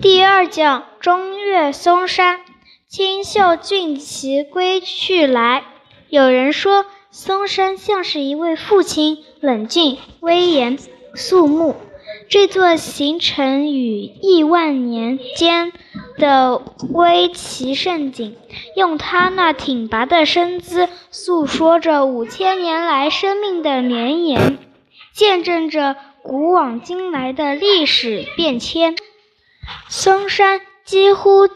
第二讲中岳嵩山，清秀俊奇归去来。有人说，嵩山像是一位父亲，冷静、威严、肃穆。这座形成于亿万年间的巍奇胜景，用他那挺拔的身姿，诉说着五千年来生命的绵延，见证着古往今来的历史变迁。嵩山几乎聚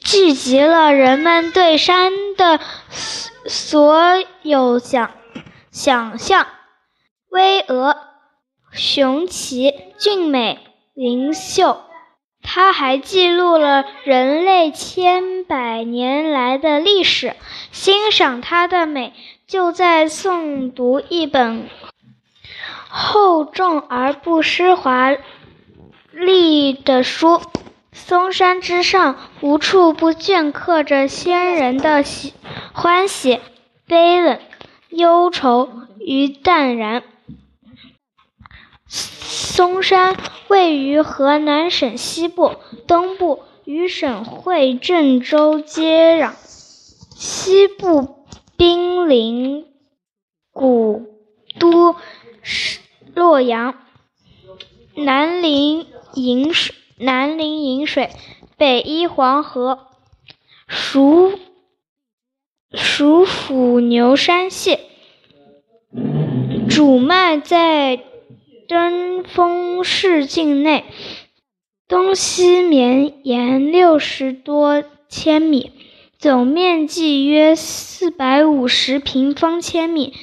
聚集了人们对山的所有想想象，巍峨、雄奇、俊美、灵秀。它还记录了人类千百年来的历史。欣赏它的美，就在诵读一本厚重而不失华。立的书，嵩山之上，无处不镌刻着先人的喜欢喜、悲冷、忧愁与淡然。嵩山位于河南省西部、东部，与省会郑州接壤，西部濒临古都洛阳，南临。饮水，南临饮水，北依黄河，属属府牛山县，主脉在登封市境内，东西绵延六十多千米，总面积约四百五十平方千米，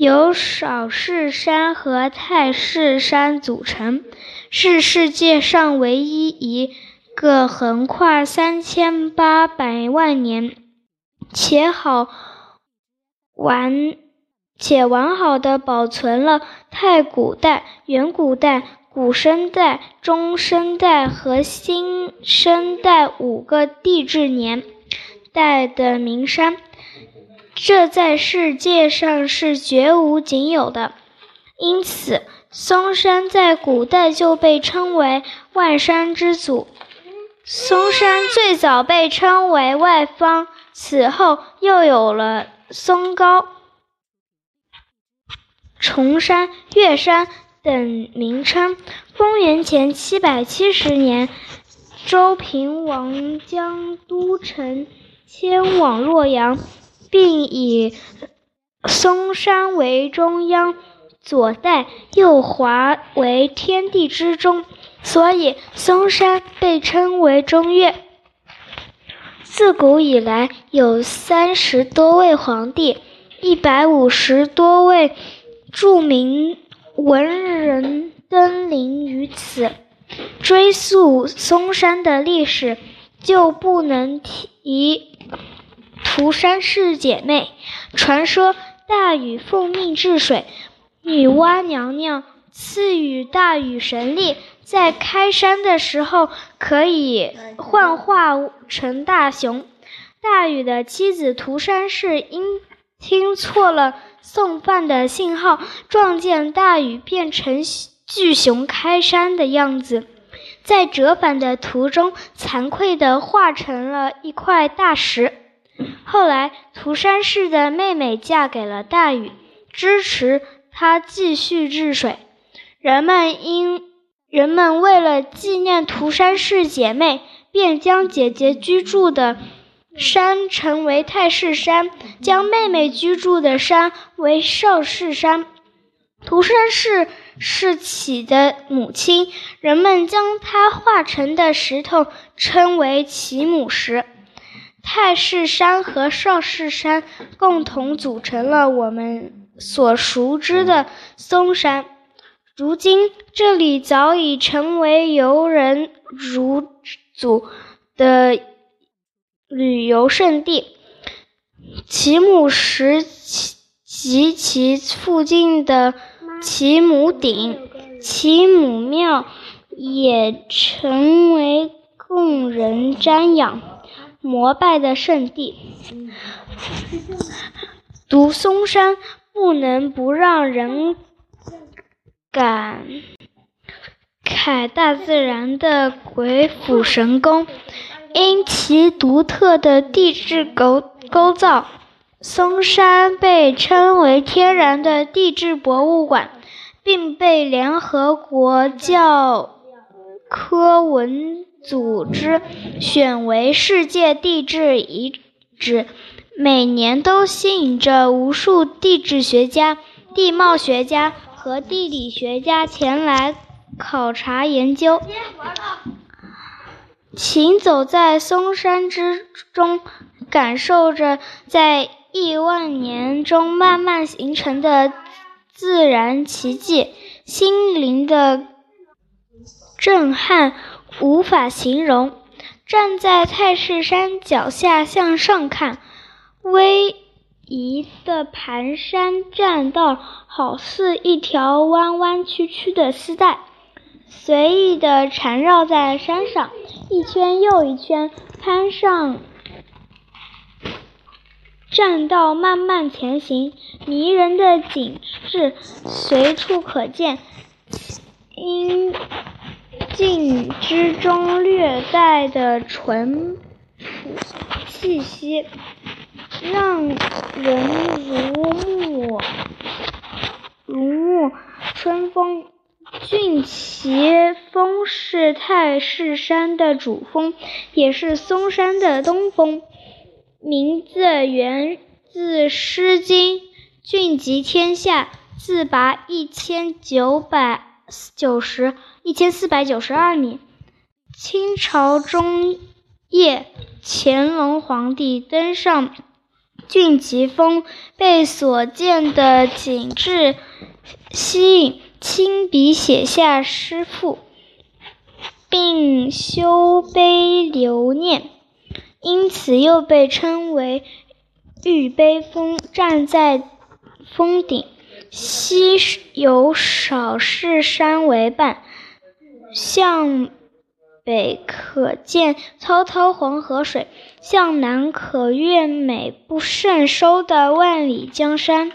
由少室山和太室山组成。是世界上唯一一个横跨三千八百万年且好完且完好的保存了太古代、远古代、古生代、中生代和新生代五个地质年代的名山，这在世界上是绝无仅有的，因此。嵩山在古代就被称为万山之祖。嵩山最早被称为外方，此后又有了嵩高、崇山、岳山等名称。公元前七百七十年，周平王将都城迁往洛阳，并以嵩山为中央。左带右华为天地之中，所以嵩山被称为中岳。自古以来，有三十多位皇帝，一百五十多位著名文人登临于此。追溯嵩山的历史，就不能提涂山氏姐妹。传说大禹奉命治水。女娲娘娘赐予大禹神力，在开山的时候可以幻化成大熊。大禹的妻子涂山氏因听错了送饭的信号，撞见大禹变成巨熊开山的样子，在折返的途中惭愧地化成了一块大石。后来，涂山氏的妹妹嫁给了大禹，支持。他继续治水，人们因人们为了纪念涂山氏姐妹，便将姐姐居住的山称为太室山，将妹妹居住的山为少室山。涂山氏是启的母亲，人们将她化成的石头称为启母石。太室山和少室山共同组成了我们。所熟知的嵩山，如今这里早已成为游人如祖的旅游胜地。其母石及其附近的其母顶、其母庙也成为供人瞻仰、膜拜的圣地。读嵩山。不能不让人感慨大自然的鬼斧神工。因其独特的地质构构造，嵩山被称为天然的地质博物馆，并被联合国教科文组织选为世界地质遗址。每年都吸引着无数地质学家、地貌学家和地理学家前来考察研究。行走在嵩山之中，感受着在亿万年中慢慢形成的自然奇迹，心灵的震撼无法形容。站在太室山脚下向上看。逶迤的盘山栈道，好似一条弯弯曲曲的丝带，随意地缠绕在山上，一圈又一圈。攀上栈道，慢慢前行，迷人的景致随处可见。阴静之中略带的淳朴气息。让人如沐如沐春风。峻奇峰是太室山的主峰，也是嵩山的东峰。名字源自《诗经》：“峻极天下，自拔一千九百九十一千四百九十二米。”清朝中叶，乾隆皇帝登上。峻奇峰被所见的景致吸引，亲笔写下诗赋，并修碑留念，因此又被称为玉碑峰。站在峰顶，西有少室山为伴，向。北可见滔滔黄河水，向南可阅美不胜收的万里江山。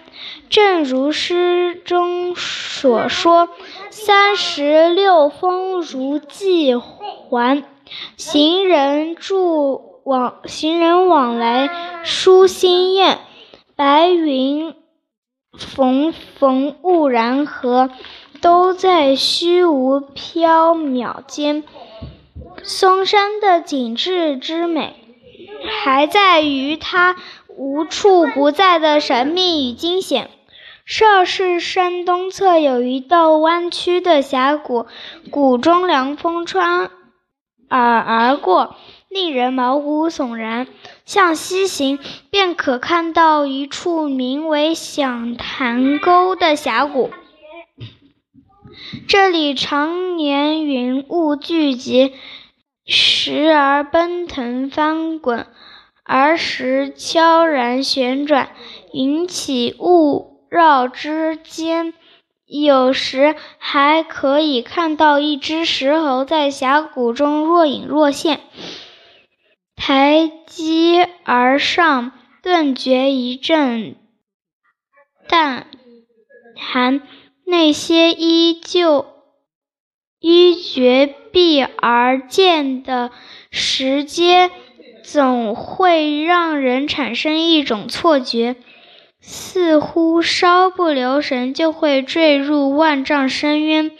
正如诗中所说：“三十六峰如髻环，行人住往行人往来舒心宴。白云缝缝雾然合，都在虚无缥缈间。”嵩山的景致之美，还在于它无处不在的神秘与惊险。少室山东侧有一道弯曲的峡谷，谷中凉风穿耳而过，令人毛骨悚然。向西行，便可看到一处名为响潭沟的峡谷，这里常年云雾聚集。时而奔腾翻滚，而时悄然旋转，云起雾绕之间，有时还可以看到一只石猴在峡谷中若隐若现。抬机而上，顿觉一阵淡寒，那些依旧。依绝壁而建的石阶，总会让人产生一种错觉，似乎稍不留神就会坠入万丈深渊。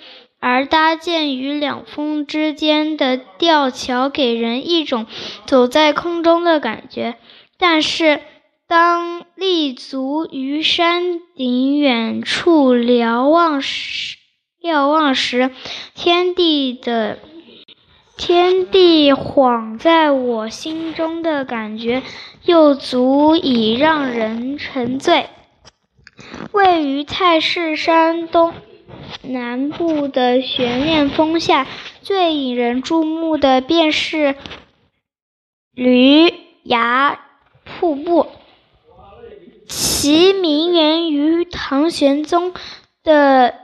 而搭建于两峰之间的吊桥，给人一种走在空中的感觉。但是，当立足于山顶远处瞭望时，瞭望时，天地的天地晃在我心中的感觉，又足以让人沉醉。位于泰式山东南部的悬链峰下，最引人注目的便是驴牙瀑布，其名源于唐玄宗的。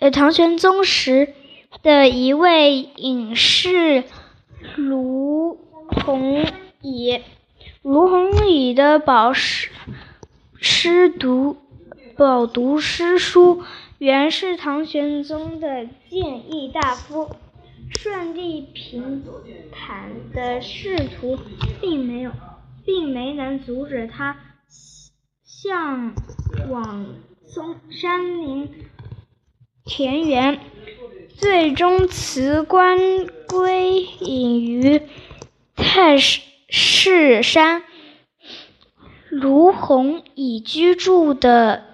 呃，唐玄宗时的一位隐士卢弘乙，卢弘乙的宝诗诗读饱读诗书，原是唐玄宗的谏议大夫，顺利平坦的仕途并没有，并没能阻止他向往嵩山林田园，最终辞官归隐于太室山。卢洪以居住的。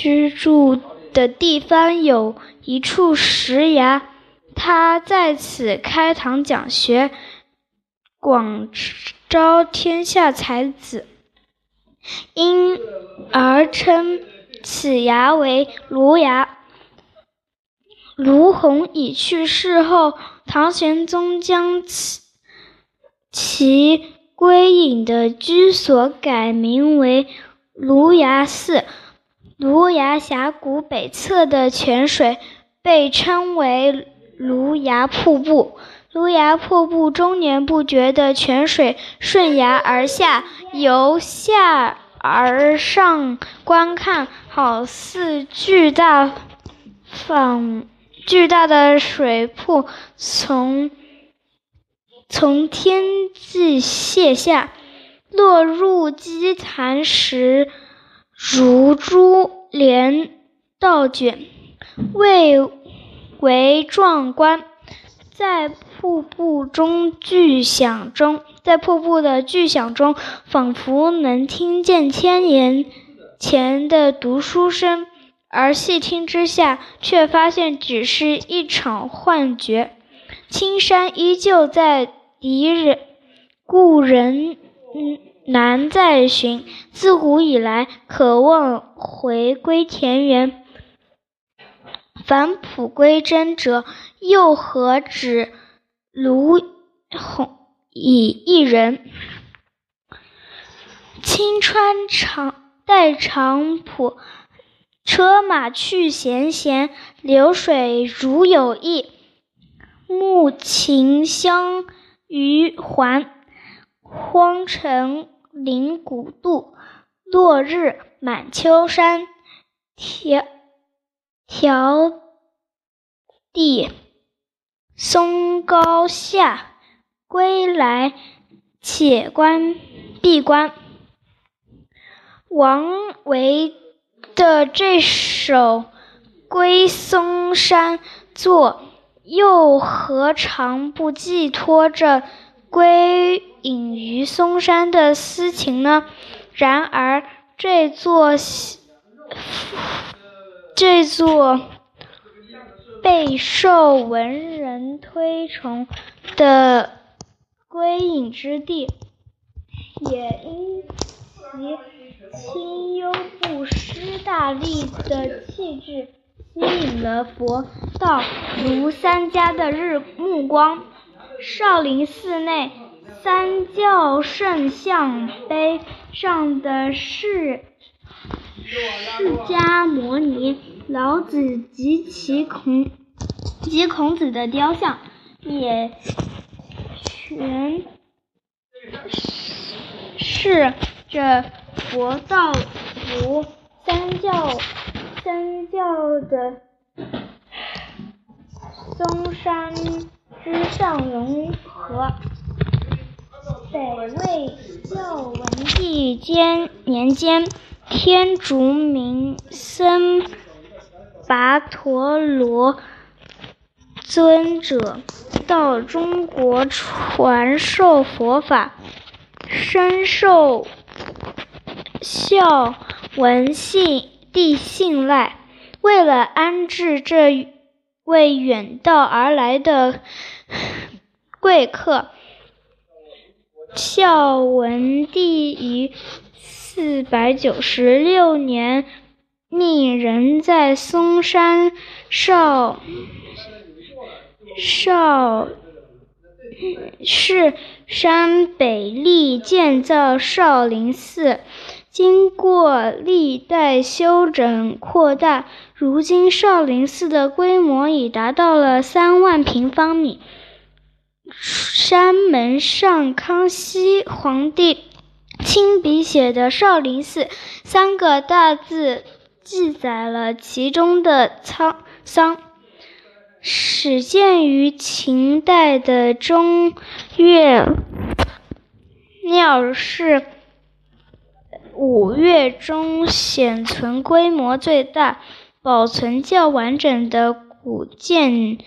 居住的地方有一处石崖，他在此开堂讲学，广招天下才子，因而称此崖为卢崖。卢洪已去世后，唐玄宗将其其归隐的居所改名为卢崖寺。芦崖峡谷北侧的泉水被称为芦崖瀑布。芦崖瀑布终年不绝的泉水顺崖而下，由下而上观看，好似巨大仿巨大的水瀑从从天际泻下，落入积潭时。如珠帘倒卷，蔚为壮观。在瀑布中巨响中，在瀑布的巨响中，仿佛能听见千年前的读书声，而细听之下，却发现只是一场幻觉。青山依旧在，敌人故人嗯。难再寻。自古以来，渴望回归田园、返璞归真者，又何止卢洪以一人？青川长带长浦，车马去闲闲，流水如有意。暮禽相与还，荒城。临古渡，落日满秋山。迢迢递松高下，归来且观闭关。王维的这首《归松山作》，又何尝不寄托着？归隐于嵩山的私情呢？然而，这座这座备受文人推崇的归隐之地，也因其清幽不失大丽的气质，吸引了佛道儒三家的日目光。少林寺内三教圣像碑上的释释迦牟尼、老子及其孔及孔子的雕像，也全是着佛道儒三教三教的嵩山。之上融合。北魏孝文帝间年间，天竺明僧跋陀罗尊者到中国传授佛法，深受孝文信帝信赖。为了安置这位远道而来的贵客，孝文帝于四百九十六年命人在嵩山少少室山北立建造少林寺。经过历代修整扩大，如今少林寺的规模已达到了三万平方米。山门上康熙皇帝亲笔写的“少林寺”三个大字记载了其中的沧桑。始建于秦代的中岳庙是五岳中显存规模最大、保存较完整的古建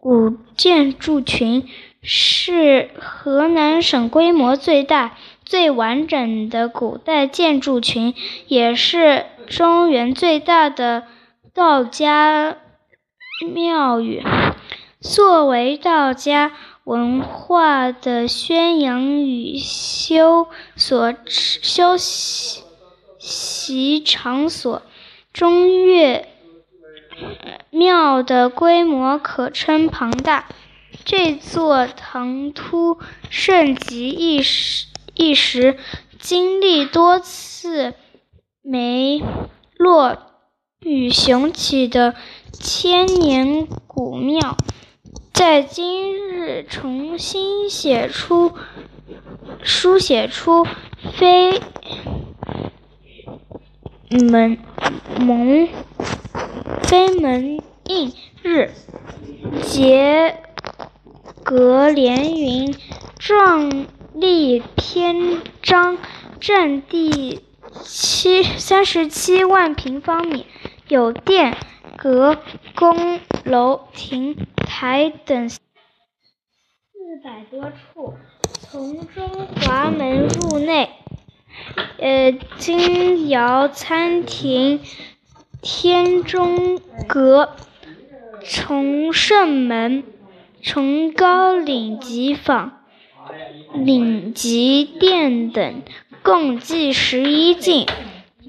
古建筑群，是河南省规模最大、最完整的古代建筑群，也是中原最大的道家。庙宇作为道家文化的宣扬与修所修习场所，中岳庙的规模可称庞大。这座唐突盛极一时，一时经历多次没落与雄起的。千年古庙，在今日重新写出、书写出非门蒙非门印日结阁连云，壮丽篇章，占地七三十七万平方米，有殿。阁、宫、楼、亭、台等四百多处，从中华门入内，呃，金瑶餐厅、天中阁、崇圣门、崇高岭级坊、领级殿等，共计十一进，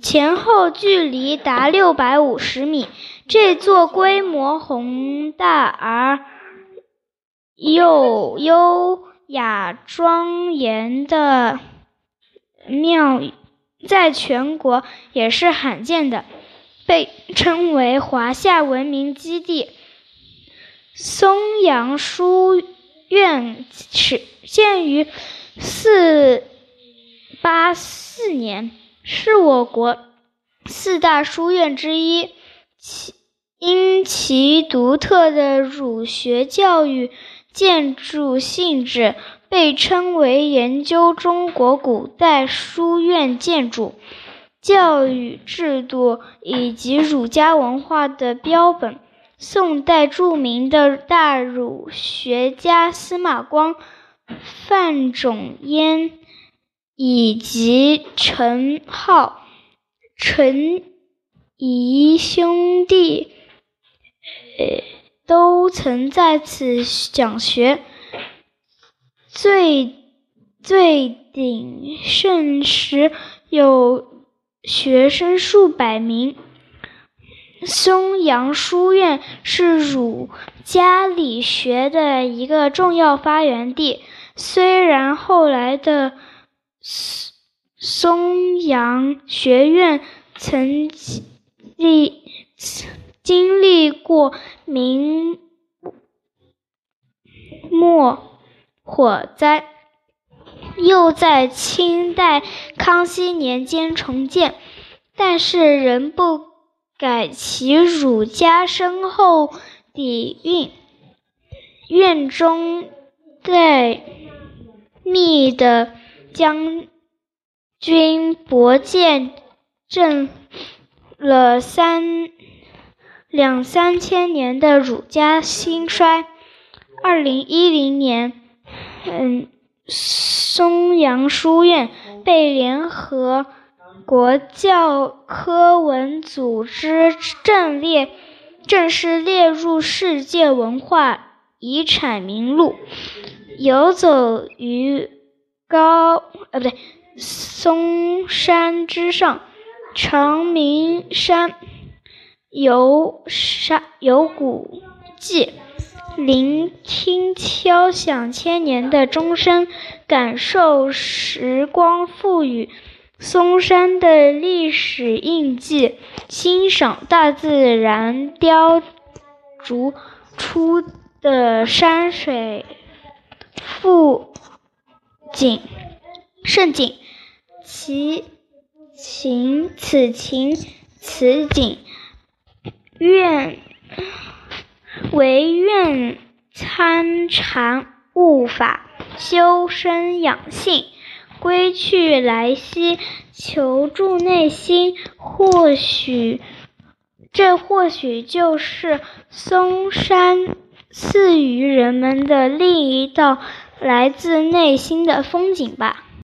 前后距离达六百五十米。这座规模宏大而又优雅庄严的庙，在全国也是罕见的，被称为华夏文明基地。松阳书院始建于四八四年，是我国四大书院之一。其因其独特的儒学教育建筑性质，被称为研究中国古代书院建筑、教育制度以及儒家文化的标本。宋代著名的大儒学家司马光、范仲淹以及陈浩、陈颐兄弟。都曾在此讲学，最最鼎盛时有学生数百名。松阳书院是儒家理学的一个重要发源地，虽然后来的松阳学院曾历。经历过明末火灾，又在清代康熙年间重建，但是仍不改其儒家深厚底蕴。院中带密的将军博见证了三。两三千年的儒家兴衰。二零一零年，嗯，松阳书院被联合国教科文组织正列，正式列入世界文化遗产名录。游走于高，呃，不对，嵩山之上，长明山。游山游古迹，聆听敲响千年的钟声，感受时光赋予嵩山的历史印记，欣赏大自然雕琢出的山水富景胜景，其情此情。此景，愿唯愿参禅悟法，修身养性，归去来兮，求助内心。或许，这或许就是嵩山赐予人们的另一道来自内心的风景吧。